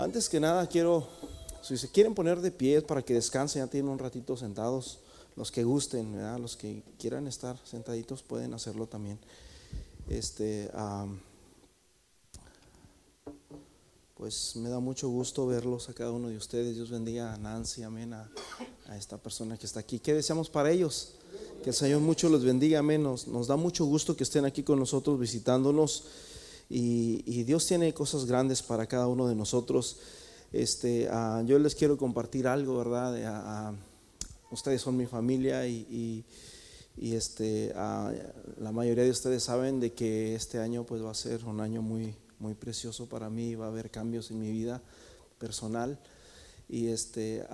Antes que nada quiero, si se quieren poner de pie para que descansen, ya tienen un ratito sentados, los que gusten, los que quieran estar sentaditos pueden hacerlo también. Este, pues me da mucho gusto verlos a cada uno de ustedes. Dios bendiga a Nancy, amén, a, esta persona que está aquí. ¿Qué deseamos para ellos? Que el Señor mucho los bendiga, amén. Nos da mucho gusto que estén aquí con nosotros visitándonos. Y, Dios tiene cosas grandes para cada uno de nosotros. Este, ah, yo les quiero compartir algo, ¿verdad? Ah, ah, ustedes son mi familia y, este, la mayoría de ustedes saben de que este año pues va a ser un año muy, muy precioso para mí, va a haber cambios en mi vida personal y este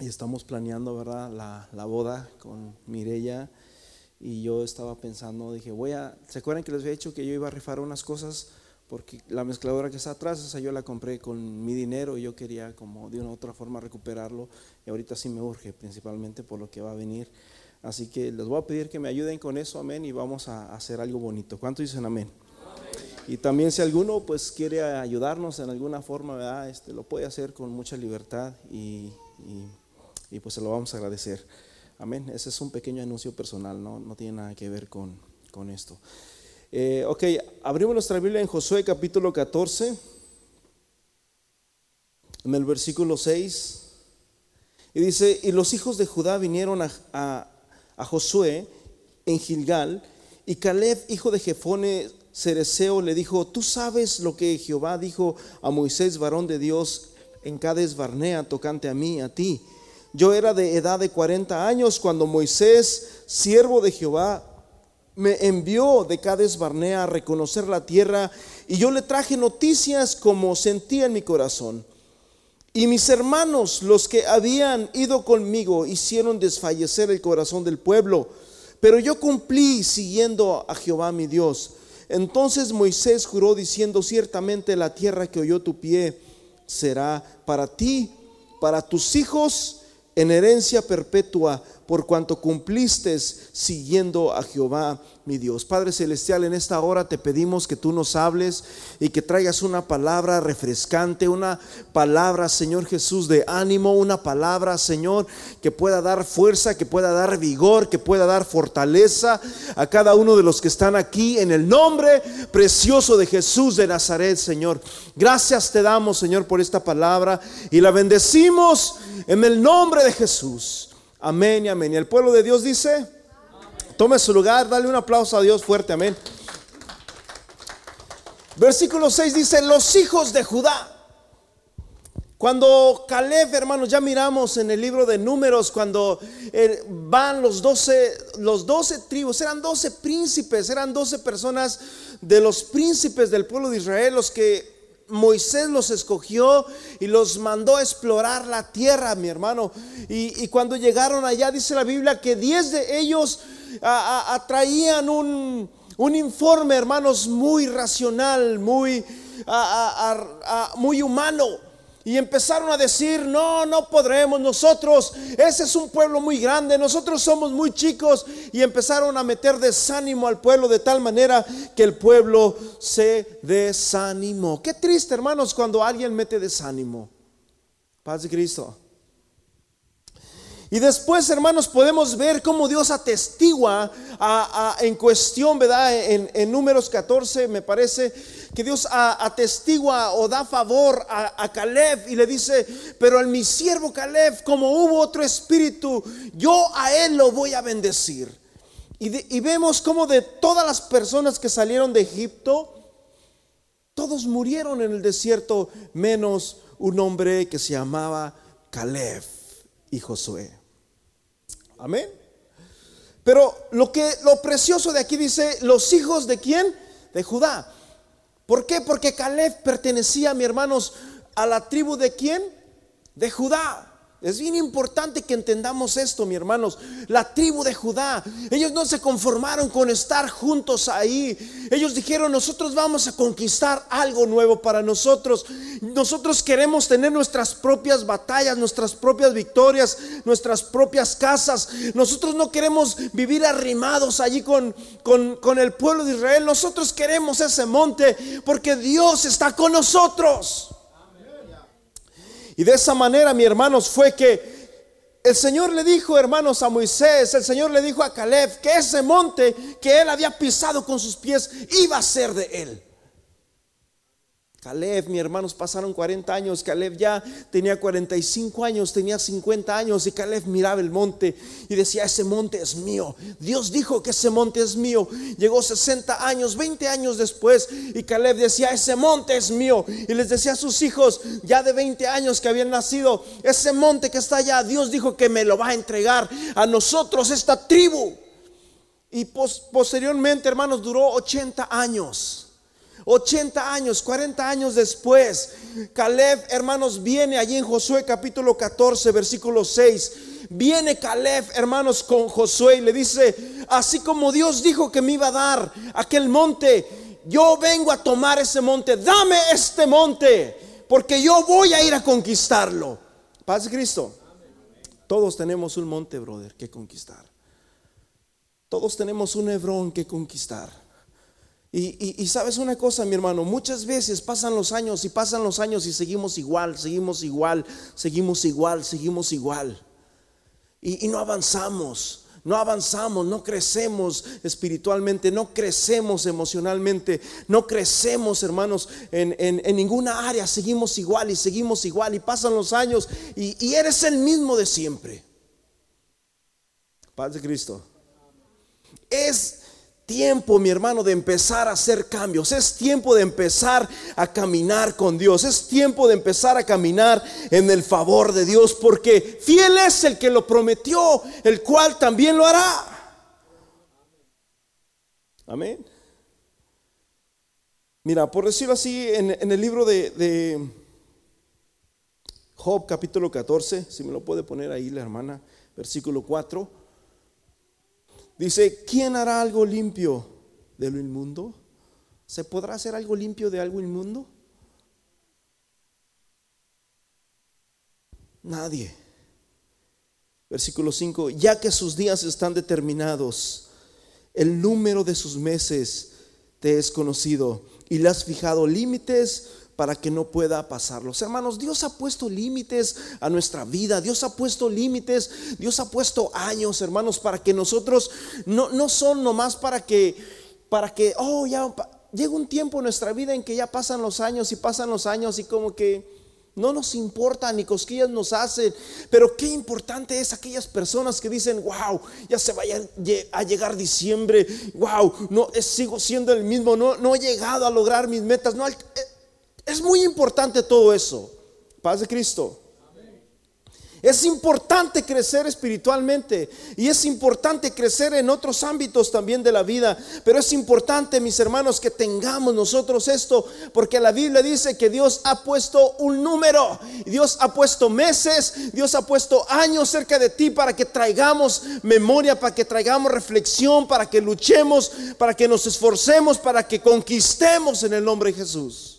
y estamos planeando verdad la, la boda con Mirella y yo estaba pensando, dije, voy a, ¿se acuerdan que les había dicho que yo iba a rifar unas cosas? Porque la mezcladora que está atrás, esa yo la compré con mi dinero y yo quería como de una u otra forma recuperarlo y ahorita sí me urge, principalmente por lo que va a venir. Así que les voy a pedir que me ayuden con eso, amén, y vamos a hacer algo bonito. ¿Cuántos dicen amén? Y también si alguno pues quiere ayudarnos en alguna forma, ¿verdad? Este, lo puede hacer con mucha libertad y, y pues se lo vamos a agradecer. Amén. Ese es un pequeño anuncio personal, no, no tiene nada que ver con, con esto. Eh, ok, abrimos nuestra Biblia en Josué capítulo 14, en el versículo 6. Y dice, y los hijos de Judá vinieron a, a, Josué en Gilgal, y Caleb, hijo de Jefone Cereceo, le dijo, tú sabes lo que Jehová dijo a Moisés, varón de Dios, en Cades Barnea, tocante a mí, a ti yo era de edad de 40 años cuando Moisés, siervo de Jehová, me envió de Cades Barnea a reconocer la tierra y yo le traje noticias como sentía en mi corazón. Y mis hermanos, los que habían ido conmigo, hicieron desfallecer el corazón del pueblo, pero yo cumplí siguiendo a Jehová mi Dios. Entonces Moisés juró diciendo, ciertamente la tierra que oyó tu pie será para ti, para tus hijos en herencia perpetua por cuanto cumpliste siguiendo a Jehová mi Dios. Padre Celestial, en esta hora te pedimos que tú nos hables y que traigas una palabra refrescante, una palabra, Señor Jesús, de ánimo, una palabra, Señor, que pueda dar fuerza, que pueda dar vigor, que pueda dar fortaleza a cada uno de los que están aquí en el nombre precioso de Jesús de Nazaret, Señor. Gracias te damos, Señor, por esta palabra y la bendecimos en el nombre de Jesús. Amén y amén. Y el pueblo de Dios dice, tome su lugar, dale un aplauso a Dios fuerte, amén. Versículo 6 dice, los hijos de Judá. Cuando Caleb, hermanos, ya miramos en el libro de números, cuando eh, van los 12, los 12 tribus, eran 12 príncipes, eran 12 personas de los príncipes del pueblo de Israel, los que Moisés los escogió y los mandó a explorar la tierra, mi hermano. Y, cuando llegaron allá, dice la Biblia que diez de ellos atraían un, un, informe, hermanos, muy racional, muy, muy humano. Y empezaron a decir, no, no podremos, nosotros, ese es un pueblo muy grande, nosotros somos muy chicos. Y empezaron a meter desánimo al pueblo de tal manera que el pueblo se desanimó. Qué triste, hermanos, cuando alguien mete desánimo. Paz de Cristo. Y después, hermanos, podemos ver cómo Dios atestigua en cuestión, ¿verdad? En, números 14, me parece, que Dios atestigua o da favor a, a, Caleb y le dice, pero en mi siervo Caleb, como hubo otro espíritu, yo a él lo voy a bendecir. Y, vemos cómo de todas las personas que salieron de Egipto, todos murieron en el desierto, menos un hombre que se llamaba Caleb y Josué. Amén. Pero lo que lo precioso de aquí dice, los hijos de quién? De Judá. ¿Por qué? Porque Caleb pertenecía, mi hermanos, a la tribu de quién? De Judá. Es bien importante que entendamos esto, mi hermanos. La tribu de Judá, ellos no se conformaron con estar juntos ahí. Ellos dijeron, nosotros vamos a conquistar algo nuevo para nosotros. Nosotros queremos tener nuestras propias batallas, nuestras propias victorias, nuestras propias casas. Nosotros no queremos vivir arrimados allí con, con, con el pueblo de Israel. Nosotros queremos ese monte porque Dios está con nosotros. Y de esa manera, mi hermanos, fue que el Señor le dijo, hermanos, a Moisés, el Señor le dijo a Caleb que ese monte que él había pisado con sus pies iba a ser de él. Caleb, mis hermanos pasaron 40 años, Caleb ya tenía 45 años, tenía 50 años y Caleb miraba el monte y decía, ese monte es mío. Dios dijo que ese monte es mío. Llegó 60 años, 20 años después y Caleb decía, ese monte es mío. Y les decía a sus hijos, ya de 20 años que habían nacido, ese monte que está allá, Dios dijo que me lo va a entregar a nosotros, esta tribu. Y posteriormente, hermanos, duró 80 años. 80 años, 40 años después, Caleb, hermanos, viene allí en Josué capítulo 14, versículo 6. Viene Caleb, hermanos, con Josué y le dice, así como Dios dijo que me iba a dar aquel monte, yo vengo a tomar ese monte, dame este monte, porque yo voy a ir a conquistarlo. Paz Cristo. Todos tenemos un monte, brother, que conquistar. Todos tenemos un Hebrón que conquistar. Y, sabes una cosa, mi hermano, muchas veces pasan los años y pasan los años y seguimos igual, seguimos igual, seguimos igual, seguimos igual. Y, no avanzamos, no avanzamos, no crecemos espiritualmente, no crecemos emocionalmente, no crecemos, hermanos, en, ninguna área, seguimos igual y seguimos igual y pasan los años y, y eres el mismo de siempre. Paz de Cristo. Es tiempo, mi hermano, de empezar a hacer cambios. Es tiempo de empezar a caminar con Dios. Es tiempo de empezar a caminar en el favor de Dios. Porque fiel es el que lo prometió, el cual también lo hará. Amén. Mira, por decirlo así, en, el libro de, de Job capítulo 14, si me lo puede poner ahí la hermana, versículo 4. Dice, ¿quién hará algo limpio de lo inmundo? ¿Se podrá hacer algo limpio de algo inmundo? Nadie. Versículo 5, ya que sus días están determinados, el número de sus meses te es conocido y le has fijado límites para que no pueda pasarlos. Hermanos, Dios ha puesto límites a nuestra vida, Dios ha puesto límites, Dios ha puesto años, hermanos, para que nosotros no, no son nomás para que, para que, oh, ya llega un tiempo en nuestra vida en que ya pasan los años y pasan los años y como que no nos importa ni cosquillas nos hacen, pero qué importante es aquellas personas que dicen, wow, ya se vaya a llegar diciembre, wow, no sigo siendo el mismo, no, no he llegado a lograr mis metas, no, es muy importante todo eso. Paz de Cristo. Es importante crecer espiritualmente y es importante crecer en otros ámbitos también de la vida. Pero es importante, mis hermanos, que tengamos nosotros esto, porque la Biblia dice que Dios ha puesto un número, Dios ha puesto meses, Dios ha puesto años cerca de ti para que traigamos memoria, para que traigamos reflexión, para que luchemos, para que nos esforcemos, para que conquistemos en el nombre de Jesús.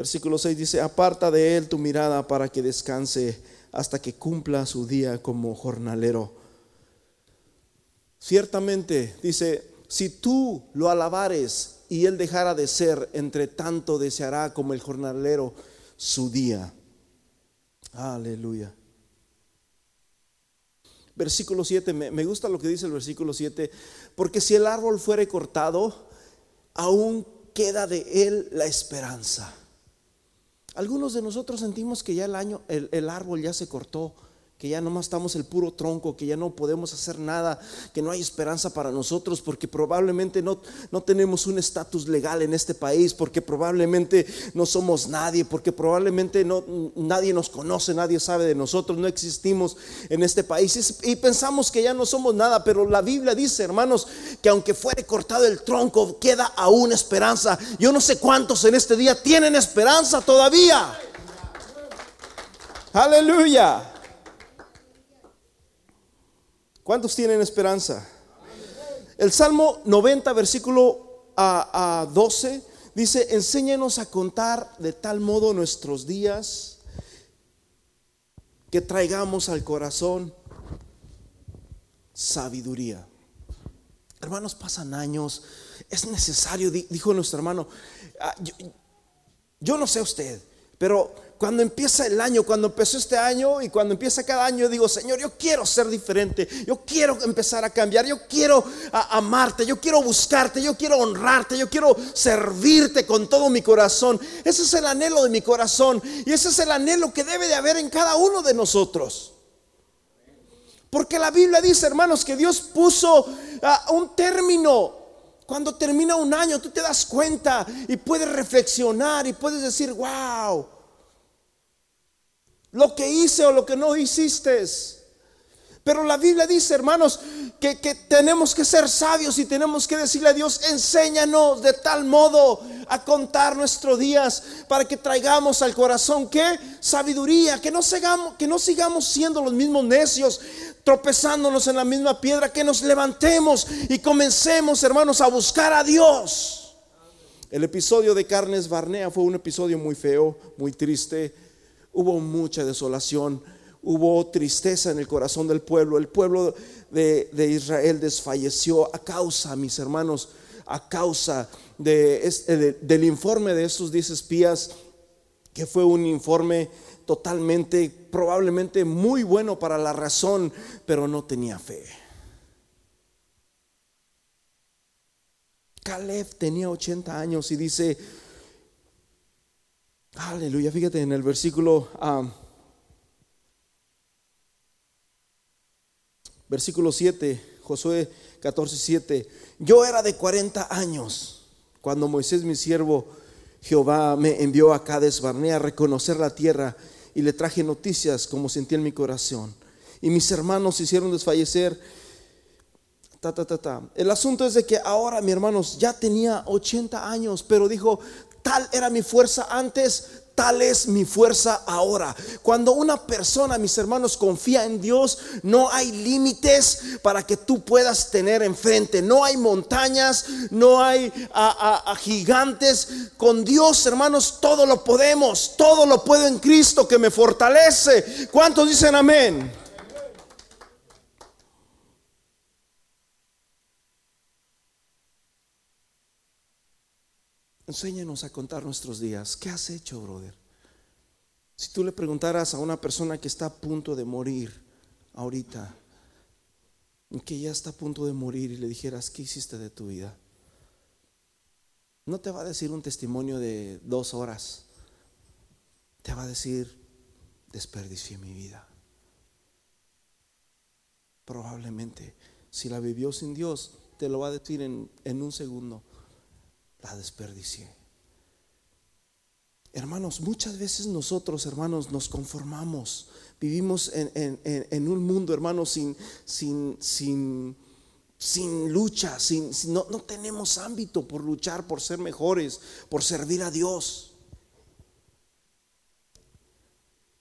Versículo 6 dice, aparta de él tu mirada para que descanse hasta que cumpla su día como jornalero. Ciertamente, dice, si tú lo alabares y él dejara de ser, entre tanto deseará como el jornalero su día. Aleluya. Versículo 7, me, gusta lo que dice el versículo 7, porque si el árbol fuere cortado, aún queda de él la esperanza. Algunos de nosotros sentimos que ya el año, el, árbol ya se cortó, que ya nomás estamos el puro tronco, que ya no podemos hacer nada, que no hay esperanza para nosotros, porque probablemente no, no tenemos un estatus legal en este país, porque probablemente no somos nadie, porque probablemente no, nadie nos conoce, nadie sabe de nosotros, no existimos en este país y, y pensamos que ya no somos nada, pero la Biblia dice, hermanos, que aunque fuere cortado el tronco, queda aún esperanza. Yo no sé cuántos en este día tienen esperanza todavía. Aleluya. ¿Cuántos tienen esperanza? El Salmo 90, versículo a, 12, dice, enséñanos a contar de tal modo nuestros días que traigamos al corazón sabiduría. Hermanos, pasan años, es necesario, dijo nuestro hermano, ah, Yo no sé usted, pero cuando empieza el año, cuando empezó este año y cuando empieza cada año, digo, Señor, yo quiero ser diferente, yo quiero empezar a cambiar, yo quiero amarte, yo quiero buscarte, yo quiero honrarte, yo quiero servirte con todo mi corazón. Ese es el anhelo de mi corazón y ese es el anhelo que debe de haber en cada uno de nosotros. Porque la Biblia dice, hermanos, que Dios puso ah, un término cuando termina un año, tú te das cuenta y puedes reflexionar y puedes decir, wow, lo que hice o lo que no hiciste. Pero la Biblia dice, hermanos, que, tenemos que ser sabios y tenemos que decirle a Dios, enséñanos de tal modo a contar nuestros días para que traigamos al corazón que sabiduría, que no, sigamos, que no sigamos siendo los mismos necios, tropezándonos en la misma piedra, que nos levantemos y comencemos, hermanos, a buscar a Dios. El episodio de Carnes Barnea fue un episodio muy feo, muy triste hubo mucha desolación, hubo tristeza en el corazón del pueblo. El pueblo de, Israel desfalleció a causa, mis hermanos, a causa de, del informe de estos diez espías, que fue un informe totalmente, probablemente muy bueno para la razón, pero no tenía fe. Caleb tenía 80 años y dice, Aleluya, fíjate en el versículo, versículo 7, Josué 14, 7. Yo era de 40 años cuando Moisés, mi siervo, Jehová me envió a Cades Barnea a reconocer la tierra y le traje noticias como sentí en mi corazón. Y mis hermanos hicieron desfallecer. Ta, ta, ta, ta. El asunto es de que ahora mi hermanos ya tenía 80 años, pero dijo, Tal era mi fuerza antes, es mi fuerza ahora. Cuando una persona, mis hermanos, confía en Dios, no hay límites para que tú puedas tener enfrente. No hay montañas, no hay gigantes. Con Dios, hermanos, todo lo podemos. Todo lo puedo en Cristo que me fortalece. ¿Cuántos dicen amén? Enséñenos a contar nuestros días. ¿Qué has hecho, brother? Si tú le preguntaras a una persona que está a punto de morir ahorita, que ya está a punto de morir y le dijeras, ¿qué hiciste de tu vida? No te va a decir un testimonio de dos horas. Te va a decir, desperdicié mi vida. Probablemente, si la vivió sin Dios, te lo va a decir en, en un segundo la desperdicié. Hermanos, muchas veces nosotros, hermanos, nos conformamos. Vivimos en, un mundo, hermanos, sin, sin, sin, sin lucha, sin, no, tenemos ámbito por luchar, por ser mejores, por servir a Dios.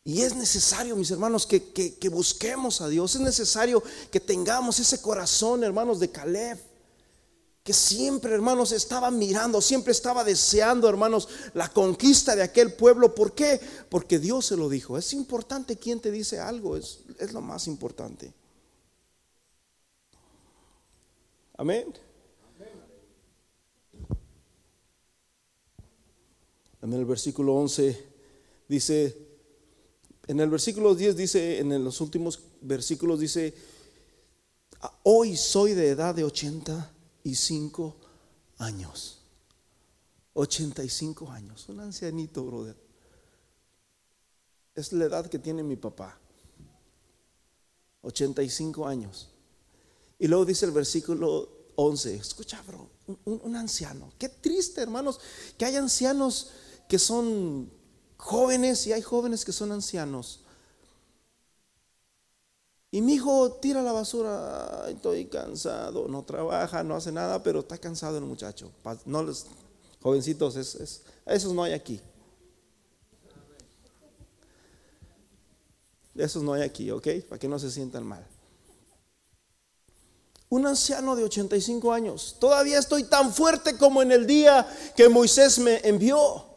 Y es necesario, mis hermanos, que, que busquemos a Dios. Es necesario que tengamos ese corazón, hermanos, de Caleb que siempre, hermanos, estaba mirando, siempre estaba deseando, hermanos, la conquista de aquel pueblo. ¿Por qué? Porque Dios se lo dijo. Es importante quien te dice algo, es, es lo más importante. Amén. En el versículo 11 dice, en el versículo 10 dice, en los últimos versículos dice, hoy soy de edad de 80 85 años. 85 años. Un ancianito, brother. Es la edad que tiene mi papá. 85 años. Y luego dice el versículo 11. Escucha, bro, un, un, anciano. Qué triste, hermanos, que hay ancianos que son jóvenes y hay jóvenes que son ancianos. Y mi hijo tira la basura, estoy cansado, no trabaja, no hace nada, pero está cansado el muchacho. No les, jovencitos, es, esos no hay aquí. Esos no hay aquí, ¿ok? Para que no se sientan mal. Un anciano de 85 años. Todavía estoy tan fuerte como en el día que Moisés me envió.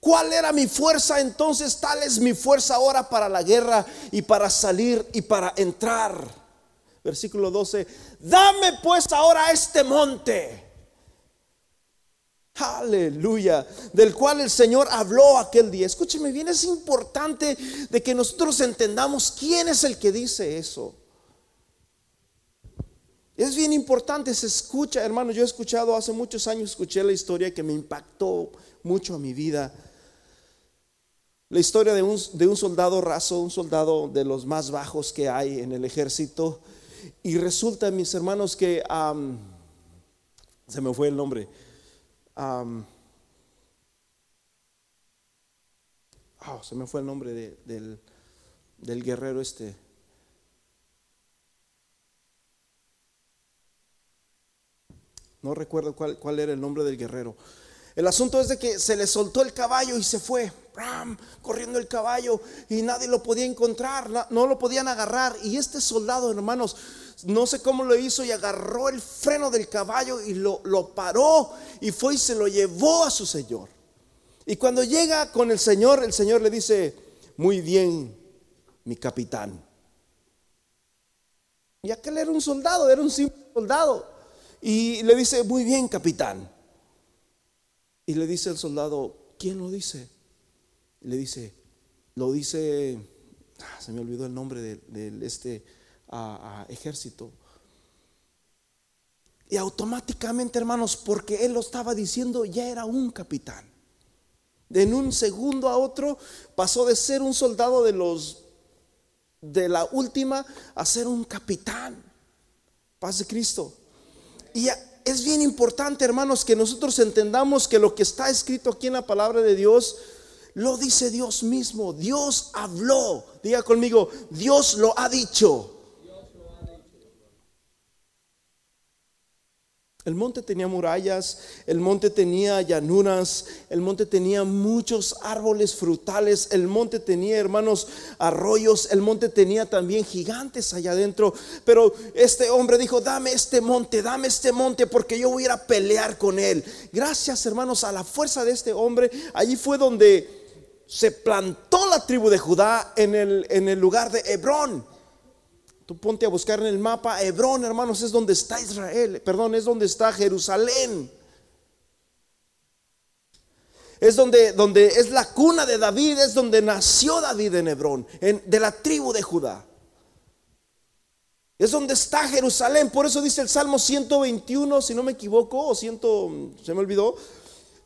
¿Cuál era mi fuerza entonces? Tal es mi fuerza ahora para la guerra y para salir y para entrar. Versículo 12. Dame pues ahora este monte. Aleluya. Del cual el Señor habló aquel día. Escúcheme bien, es importante de que nosotros entendamos quién es el que dice eso. Es bien importante, se escucha, hermano. Yo he escuchado hace muchos años, escuché la historia que me impactó mucho a mi vida. La historia de un, de un soldado raso, un soldado de los más bajos que hay en el ejército. Y resulta, mis hermanos, que se me fue el nombre. Oh, se me fue el nombre del, del guerrero este. No recuerdo cuál, cuál era el nombre del guerrero. El asunto es de que se le soltó el caballo y se fue, corriendo el caballo y nadie lo podía encontrar, no lo podían agarrar. Y este soldado, hermanos, no sé cómo lo hizo y agarró el freno del caballo y lo, lo paró y fue y se lo llevó a su señor. Y cuando llega con el señor, el señor le dice, muy bien, mi capitán. Y aquel era un soldado, era un simple soldado. Y le dice, muy bien, capitán. Y le dice el soldado, ¿quién lo dice? le dice, lo dice, ah, se me olvidó el nombre de, este ejército. Y automáticamente, hermanos, porque él lo estaba diciendo, ya era un capitán. De en un segundo a otro pasó de ser un soldado de los de la última a ser un capitán. Paz de Cristo. Y es bien importante, hermanos, que nosotros entendamos que lo que está escrito aquí en la palabra de Dios, lo dice Dios mismo. Dios habló. Diga conmigo, Dios lo ha dicho. El monte tenía murallas, el monte tenía llanuras, el monte tenía muchos árboles frutales, el monte tenía, hermanos, arroyos, el monte tenía también gigantes allá adentro. Pero este hombre dijo, dame este monte, dame este monte porque yo voy a ir a pelear con él. Gracias, hermanos, a la fuerza de este hombre, allí fue donde se plantó la tribu de Judá en el, en el lugar de Hebrón. Tú ponte a buscar en el mapa, Hebrón, hermanos, es donde está Israel, perdón, es donde está Jerusalén. Es donde, donde es la cuna de David, es donde nació David en Hebrón, de la tribu de Judá. Es donde está Jerusalén, por eso dice el Salmo 121, si no me equivoco, o ciento, se me olvidó,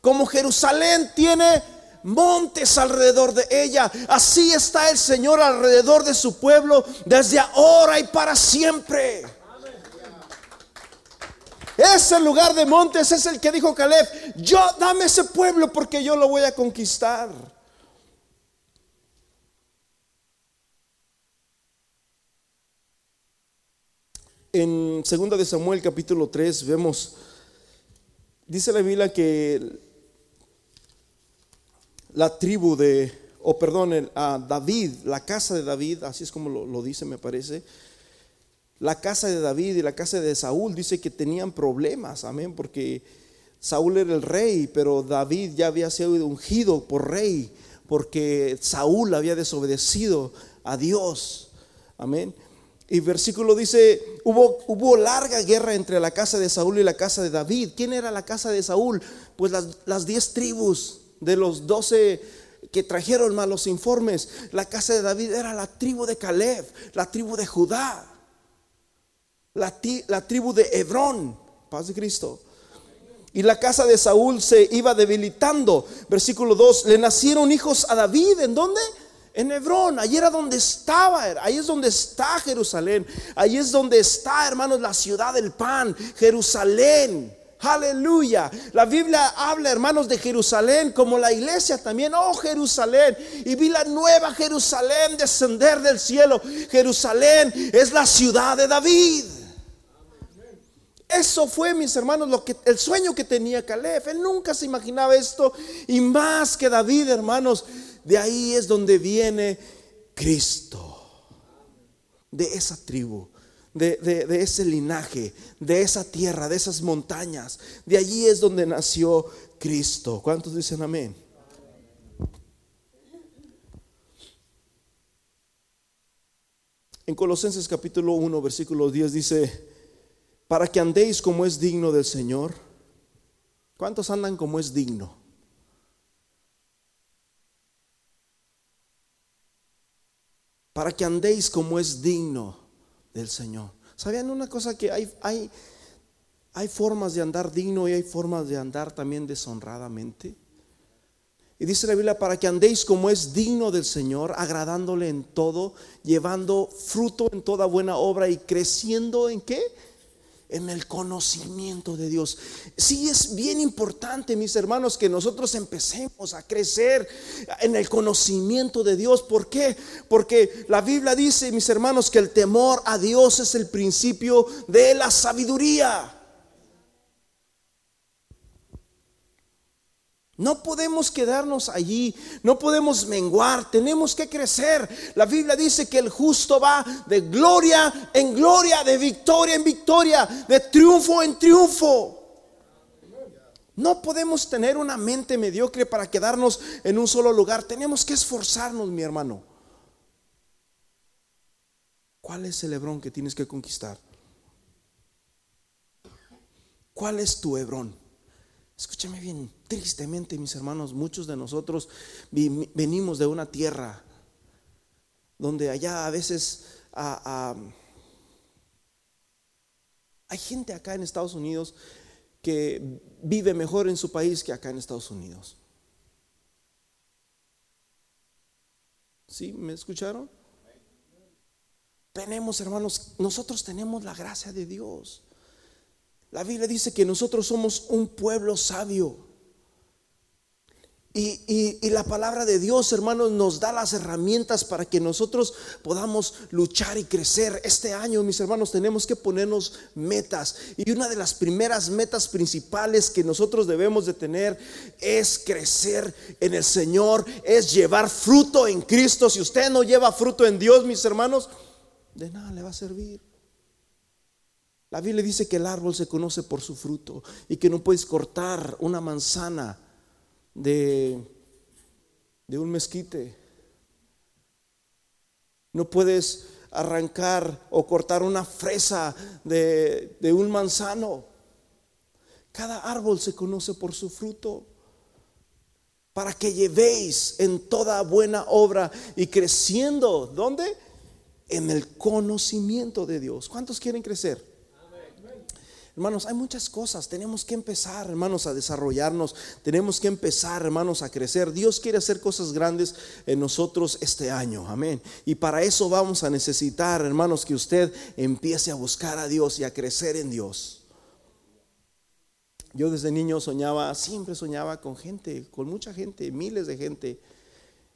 como Jerusalén tiene montes alrededor de ella. Así está el Señor alrededor de su pueblo desde ahora y para siempre. Ese lugar de montes es el que dijo Caleb, yo dame ese pueblo porque yo lo voy a conquistar. En 2 de Samuel capítulo 3 vemos, dice la Biblia que la tribu de, o perdón, a David, la casa de David, así es como lo, dice, me parece. La casa de David y la casa de Saúl dice que tenían problemas, amén, porque Saúl era el rey, pero David ya había sido ungido por rey, porque Saúl había desobedecido a Dios, amén. Y versículo dice, hubo, hubo larga guerra entre la casa de Saúl y la casa de David. ¿Quién era la casa de Saúl? Pues las, las diez tribus de los doce que trajeron malos informes, la casa de David era la tribu de Caleb, la tribu de Judá, la, la tribu de Hebrón, paz de Cristo. Y la casa de Saúl se iba debilitando. Versículo 2, le nacieron hijos a David, ¿en dónde? En Hebrón, ahí era donde estaba, ahí es donde está Jerusalén, ahí es donde está, hermanos, la ciudad del pan, Jerusalén. Aleluya. La Biblia habla, hermanos, de Jerusalén como la iglesia también. Oh, Jerusalén. Y vi la nueva Jerusalén descender del cielo. Jerusalén es la ciudad de David. Eso fue, mis hermanos, lo que el sueño que tenía Caleb. Él nunca se imaginaba esto y más que David, hermanos, de ahí es donde viene Cristo. De esa tribu de, ese linaje, de esa tierra, de esas montañas. De allí es donde nació Cristo. ¿Cuántos dicen amén? En Colosenses capítulo 1, versículo 10 dice, para que andéis como es digno del Señor, ¿Cuántos andan como es digno? Para que andéis como es digno del Señor. ¿Sabían una cosa que hay, hay, hay formas de andar digno y hay formas de andar también deshonradamente? Y dice la Biblia, para que andéis como es digno del Señor, agradándole en todo, llevando fruto en toda buena obra y creciendo en qué? En el conocimiento de Dios. Sí es bien importante, mis hermanos, que nosotros empecemos a crecer en el conocimiento de Dios. ¿Por qué? Porque la Biblia dice, mis hermanos, que el temor a Dios es el principio de la sabiduría. No podemos quedarnos allí, no podemos menguar, tenemos que crecer. La Biblia dice que el justo va de gloria en gloria, de victoria en victoria, de triunfo en triunfo. No podemos tener una mente mediocre para quedarnos en un solo lugar. Tenemos que esforzarnos, mi hermano. ¿Cuál es el Hebrón que tienes que conquistar? ¿Cuál es tu Hebrón? Escúchame bien, tristemente mis hermanos, muchos de nosotros venimos de una tierra donde allá a veces hay gente acá en Estados Unidos que vive mejor en su país que acá en Estados Unidos. ¿Sí? ¿Me escucharon? Tenemos, hermanos, nosotros tenemos la gracia de Dios. La Biblia dice que nosotros somos un pueblo sabio. Y, la palabra de Dios, hermanos, nos da las herramientas para que nosotros podamos luchar y crecer. Este año, mis hermanos, tenemos que ponernos metas. Y una de las primeras metas principales que nosotros debemos de tener es crecer en el Señor, es llevar fruto en Cristo. Si usted no lleva fruto en Dios, mis hermanos, de nada le va a servir. La Biblia dice que el árbol se conoce por su fruto y que no puedes cortar una manzana de, de un mezquite. No puedes arrancar o cortar una fresa de, de un manzano. Cada árbol se conoce por su fruto para que llevéis en toda buena obra y creciendo, ¿dónde? En el conocimiento de Dios. ¿Cuántos quieren crecer? Hermanos, hay muchas cosas. Tenemos que empezar, hermanos, a desarrollarnos. Tenemos que empezar, hermanos, a crecer. Dios quiere hacer cosas grandes en nosotros este año. Amén. Y para eso vamos a necesitar, hermanos, que usted empiece a buscar a Dios y a crecer en Dios. Yo desde niño soñaba, siempre soñaba con gente, con mucha gente, miles de gente.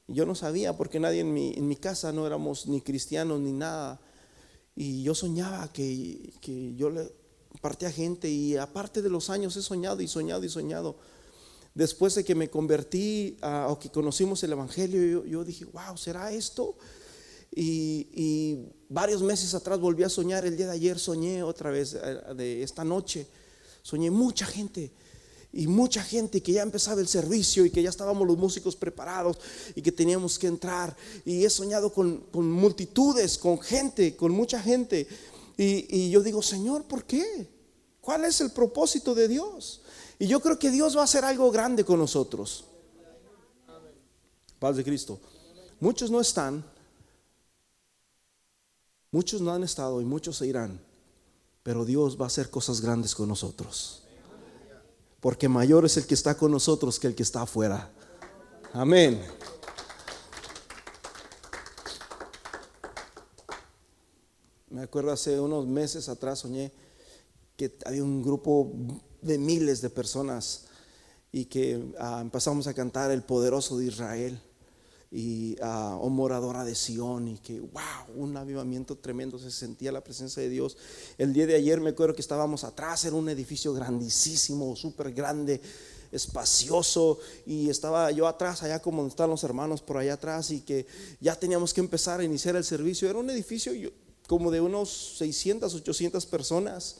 Yo no sabía porque nadie en mi, en mi casa no éramos ni cristianos ni nada. Y yo soñaba que, que yo le, partía gente y aparte de los años he soñado y soñado y soñado. Después de que me convertí o que conocimos el Evangelio, yo, dije, wow, ¿será esto? Y, varios meses atrás volví a soñar, el día de ayer soñé otra vez, eh, de esta noche, soñé mucha gente y mucha gente que ya empezaba el servicio y que ya estábamos los músicos preparados y que teníamos que entrar. Y he soñado con, multitudes, con gente, con mucha gente. Y, yo digo, Señor, ¿por qué? ¿Cuál es el propósito de Dios? Y yo creo que Dios va a hacer algo grande con nosotros. Paz de Cristo. Muchos no están, muchos no han estado y muchos se irán, pero Dios va a hacer cosas grandes con nosotros. Porque mayor es el que está con nosotros que el que está afuera. Amén. Me acuerdo hace unos meses atrás soñé que había un grupo de miles de personas y que ah, empezamos a cantar el poderoso de Israel y uh, oh moradora de Sion y que wow, un avivamiento tremendo, se sentía la presencia de Dios. El día de ayer me acuerdo que estábamos atrás, era un edificio grandísimo, súper grande, espacioso y estaba yo atrás, allá como están los hermanos por allá atrás y que ya teníamos que empezar a iniciar el servicio. Era un edificio, como de unos 600, 800 personas.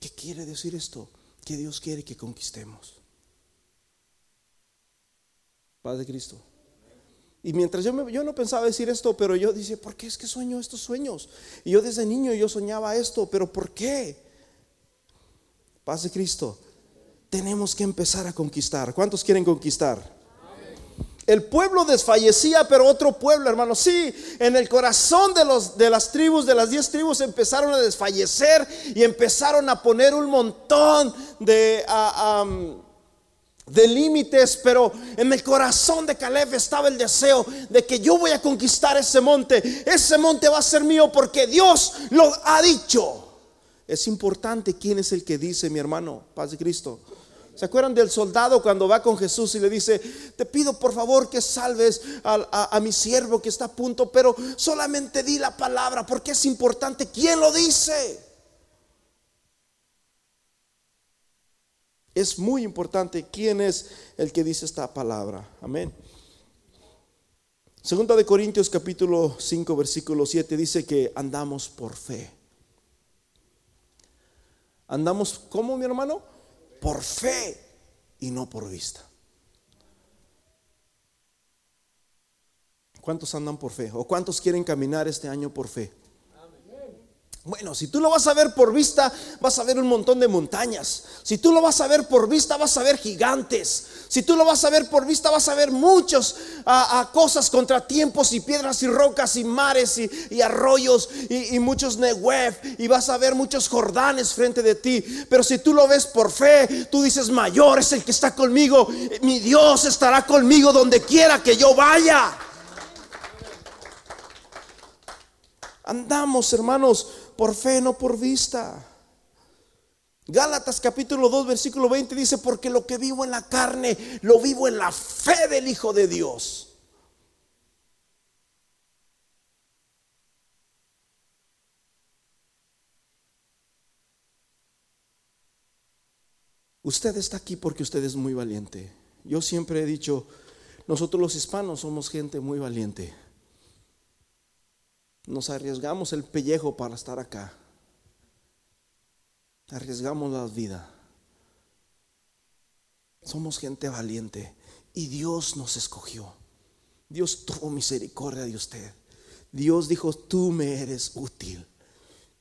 ¿Qué quiere decir esto? Que Dios quiere que conquistemos. Paz de Cristo. Y mientras yo, me, yo no pensaba decir esto, pero yo dije, ¿por qué es que sueño estos sueños? Y yo desde niño yo soñaba esto, pero ¿por qué? Paz de Cristo. Tenemos que empezar a conquistar. ¿Cuántos quieren conquistar? El pueblo desfallecía, pero otro pueblo, hermano. Sí, en el corazón de, los, de las tribus, de las diez tribus, empezaron a desfallecer y empezaron a poner un montón de... Ah, de límites, pero en el corazón de Caleb estaba el deseo de que yo voy a conquistar ese monte. Ese monte va a ser mío porque Dios lo ha dicho. Es importante quién es el que dice, mi hermano, paz de Cristo. ¿Se acuerdan del soldado cuando va con Jesús y le dice, te pido por favor que salves a, mi siervo que está a punto, pero solamente di la palabra porque es importante quién lo dice? Es muy importante quién es el que dice esta palabra. Amén. Segunda de Corintios capítulo 5 versículo 7 dice que andamos por fe. Andamos como mi hermano? Por fe y no por vista. ¿Cuántos andan por fe? ¿O cuántos quieren caminar este año por fe? Bueno, si tú lo vas a ver por vista, vas a ver un montón de montañas. Si tú lo vas a ver por vista, vas a ver gigantes. Si tú lo vas a ver por vista, vas a ver muchos a, cosas, contratiempos y piedras y rocas y mares y, arroyos y, muchos Negev y vas a ver muchos Jordanes frente de ti. Pero si tú lo ves por fe, tú dices, mayor es el que está conmigo. Mi Dios estará conmigo donde quiera que yo vaya. Andamos, hermanos por fe, no por vista. Gálatas capítulo 2, versículo 20 dice, porque lo que vivo en la carne, lo vivo en la fe del Hijo de Dios. Usted está aquí porque usted es muy valiente. Yo siempre he dicho, nosotros los hispanos somos gente muy valiente. Nos arriesgamos el pellejo para estar acá. Arriesgamos la vida. Somos gente valiente y Dios nos escogió. Dios tuvo misericordia de usted. Dios dijo, tú me eres útil.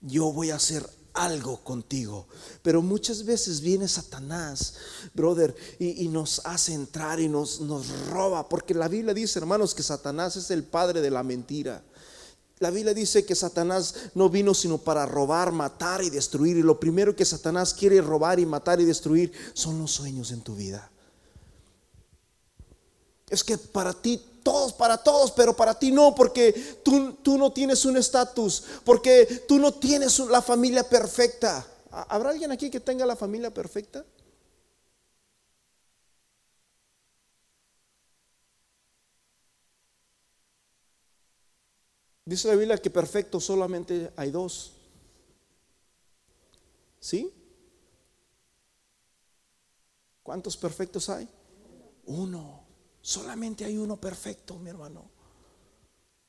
Yo voy a hacer algo contigo. Pero muchas veces viene Satanás, brother, y, nos hace entrar y nos, nos roba. Porque la Biblia dice, hermanos, que Satanás es el padre de la mentira. La Biblia dice que Satanás no vino sino para robar, matar y destruir. Y lo primero que Satanás quiere robar y matar y destruir son los sueños en tu vida. Es que para ti, todos, para todos, pero para ti no, porque tú, tú no tienes un estatus, porque tú no tienes la familia perfecta. ¿Habrá alguien aquí que tenga la familia perfecta? Dice la Biblia que perfecto solamente hay dos. ¿Sí? ¿Cuántos perfectos hay? Uno. Solamente hay uno perfecto, mi hermano.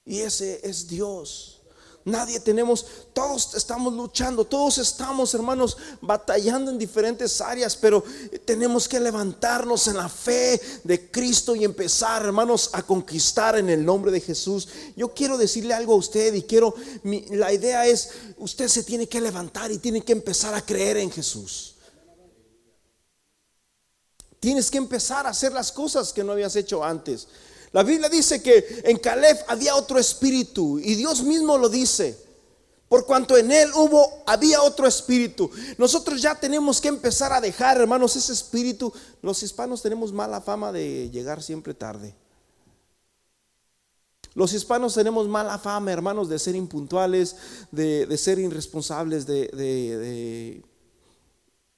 Y ese es Dios. Nadie tenemos, todos estamos luchando, todos estamos, hermanos, batallando en diferentes áreas, pero tenemos que levantarnos en la fe de Cristo y empezar, hermanos, a conquistar en el nombre de Jesús. Yo quiero decirle algo a usted y quiero, la idea es, usted se tiene que levantar y tiene que empezar a creer en Jesús. Tienes que empezar a hacer las cosas que no habías hecho antes. La Biblia dice que en Caleb había otro espíritu y Dios mismo lo dice. Por cuanto en él hubo, había otro espíritu. Nosotros ya tenemos que empezar a dejar, hermanos, ese espíritu. Los hispanos tenemos mala fama de llegar siempre tarde. Los hispanos tenemos mala fama, hermanos, de ser impuntuales, de, ser irresponsables, de, de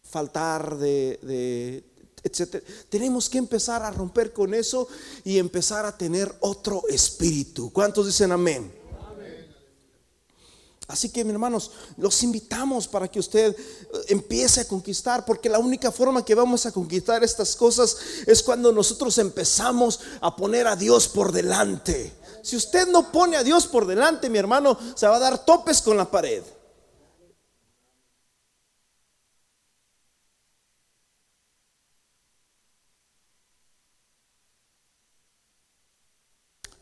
faltar, de etcétera. Tenemos que empezar a romper con eso y empezar a tener otro espíritu. ¿Cuántos dicen amén? Así que, mis hermanos, los invitamos para que usted eh, empiece a conquistar, porque la única forma que vamos a conquistar estas cosas es cuando nosotros empezamos a poner a Dios por delante. Si usted no pone a Dios por delante, mi hermano, se va a dar topes con la pared.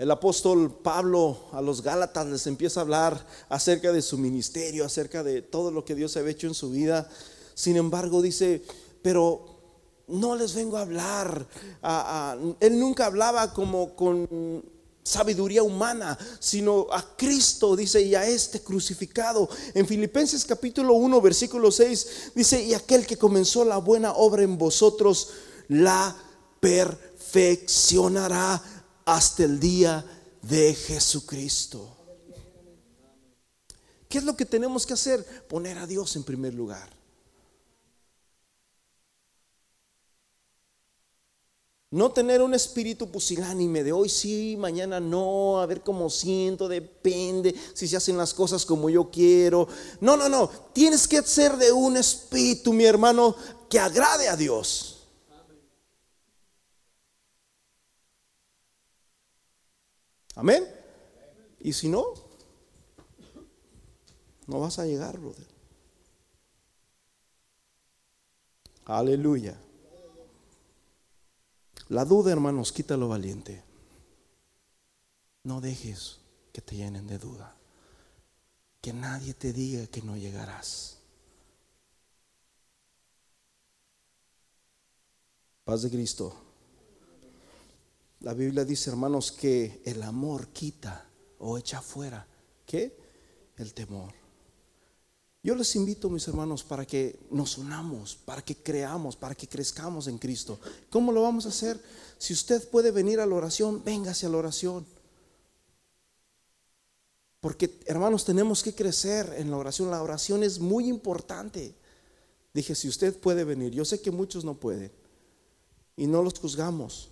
El apóstol Pablo a los Gálatas les empieza a hablar acerca de su ministerio, acerca de todo lo que Dios había hecho en su vida. Sin embargo, dice, pero no les vengo a hablar. él nunca hablaba como con sabiduría humana, sino a Cristo, dice, y a este crucificado. En Filipenses capítulo 1, versículo 6, dice, y aquel que comenzó la buena obra en vosotros, la perfeccionará hasta el día de Jesucristo. ¿Qué es lo que tenemos que hacer? Poner a Dios en primer lugar. No tener un espíritu pusilánime de hoy sí, mañana no, a ver cómo siento, depende si se hacen las cosas como yo quiero. No, no, no. Tienes que ser de un espíritu, mi hermano, que agrade a Dios. Amén. Y si no, no vas a llegar. Aleluya. La duda, hermanos, quita lo valiente. No dejes que te llenen de duda. Que nadie te diga que no llegarás. Paz de Cristo. La Biblia dice, hermanos, que el amor quita o echa fuera. ¿Qué? El temor. Yo les invito, mis hermanos, para que nos unamos, para que creamos, para que crezcamos en Cristo. ¿Cómo lo vamos a hacer? Si usted puede venir a la oración, véngase a la oración. Porque, hermanos, tenemos que crecer en la oración. La oración es muy importante. Dije, si usted puede venir, yo sé que muchos no pueden y no los juzgamos.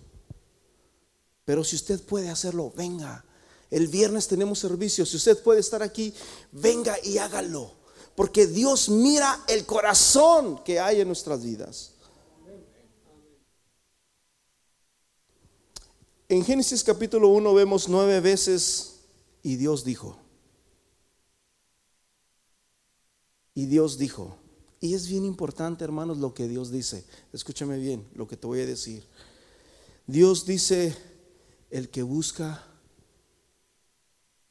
Pero si usted puede hacerlo, venga. El viernes tenemos servicio. Si usted puede estar aquí, venga y hágalo. Porque Dios mira el corazón que hay en nuestras vidas. En Génesis capítulo 1 vemos nueve veces y Dios dijo. Y Dios dijo. Y es bien importante, hermanos, lo que Dios dice. Escúchame bien lo que te voy a decir. Dios dice, el que busca,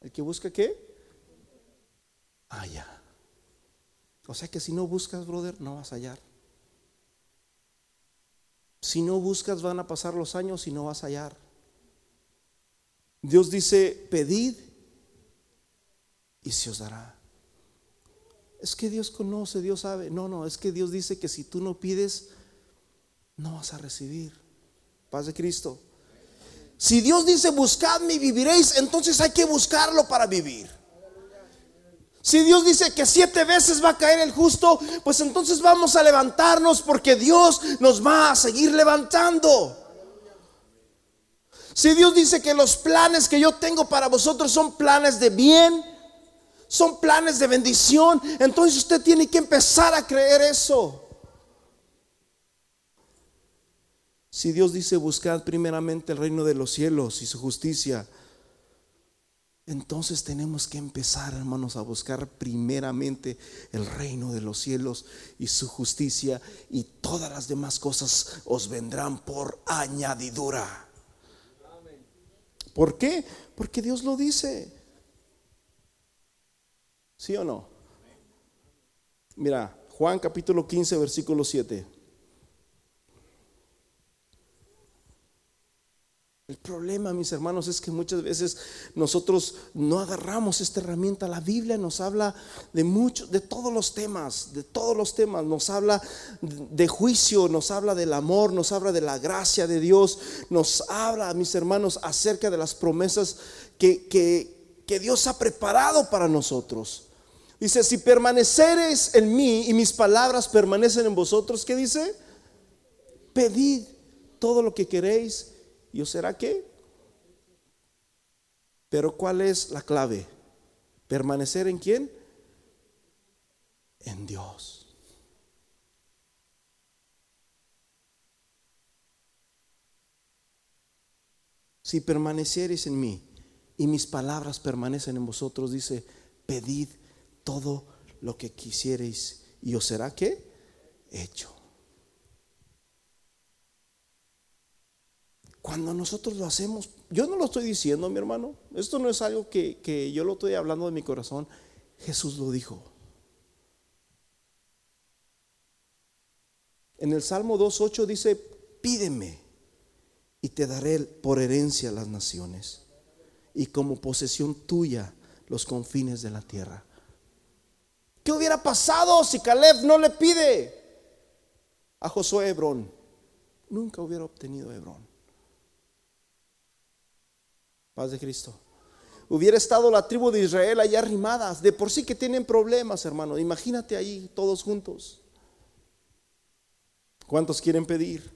¿el que busca qué? Haya. O sea que si no buscas, brother, no vas a hallar. Si no buscas, van a pasar los años y no vas a hallar. Dios dice, pedid y se os dará. Es que Dios conoce, Dios sabe. No, no, es que Dios dice que si tú no pides, no vas a recibir. Paz de Cristo. Si Dios dice, buscadme y viviréis, entonces hay que buscarlo para vivir. Si Dios dice que siete veces va a caer el justo, pues entonces vamos a levantarnos porque Dios nos va a seguir levantando. Si Dios dice que los planes que yo tengo para vosotros son planes de bien, son planes de bendición, entonces usted tiene que empezar a creer eso. Si Dios dice buscad primeramente el reino de los cielos y su justicia, entonces tenemos que empezar, hermanos, a buscar primeramente el reino de los cielos y su justicia y todas las demás cosas os vendrán por añadidura. ¿Por qué? Porque Dios lo dice. ¿Sí o no? Mira, Juan capítulo 15, versículo 7. El problema, mis hermanos, es que muchas veces nosotros no agarramos esta herramienta. La Biblia nos habla de muchos, de todos los temas, de todos los temas. Nos habla de juicio, nos habla del amor, nos habla de la gracia de Dios, nos habla, mis hermanos, acerca de las promesas que, que, que Dios ha preparado para nosotros. Dice, si permaneceres en mí y mis palabras permanecen en vosotros, ¿qué dice? Pedid todo lo que queréis ¿Y os será qué? Pero ¿cuál es la clave? ¿Permanecer en quién? En Dios. Si permaneceres en mí y mis palabras permanecen en vosotros, dice, pedid todo lo que quisierais y os será qué? Hecho. Cuando nosotros lo hacemos, yo no lo estoy diciendo, mi hermano, esto no es algo que, yo lo estoy hablando de mi corazón, Jesús lo dijo. En el Salmo 2.8 dice, pídeme y te daré por herencia las naciones y como posesión tuya los confines de la tierra. ¿Qué hubiera pasado si Caleb no le pide a Josué Hebrón? Nunca hubiera obtenido Hebrón. Paz de Cristo. Hubiera estado la tribu de Israel allá arrimadas, de por sí que tienen problemas, hermano. Imagínate ahí todos juntos. ¿Cuántos quieren pedir?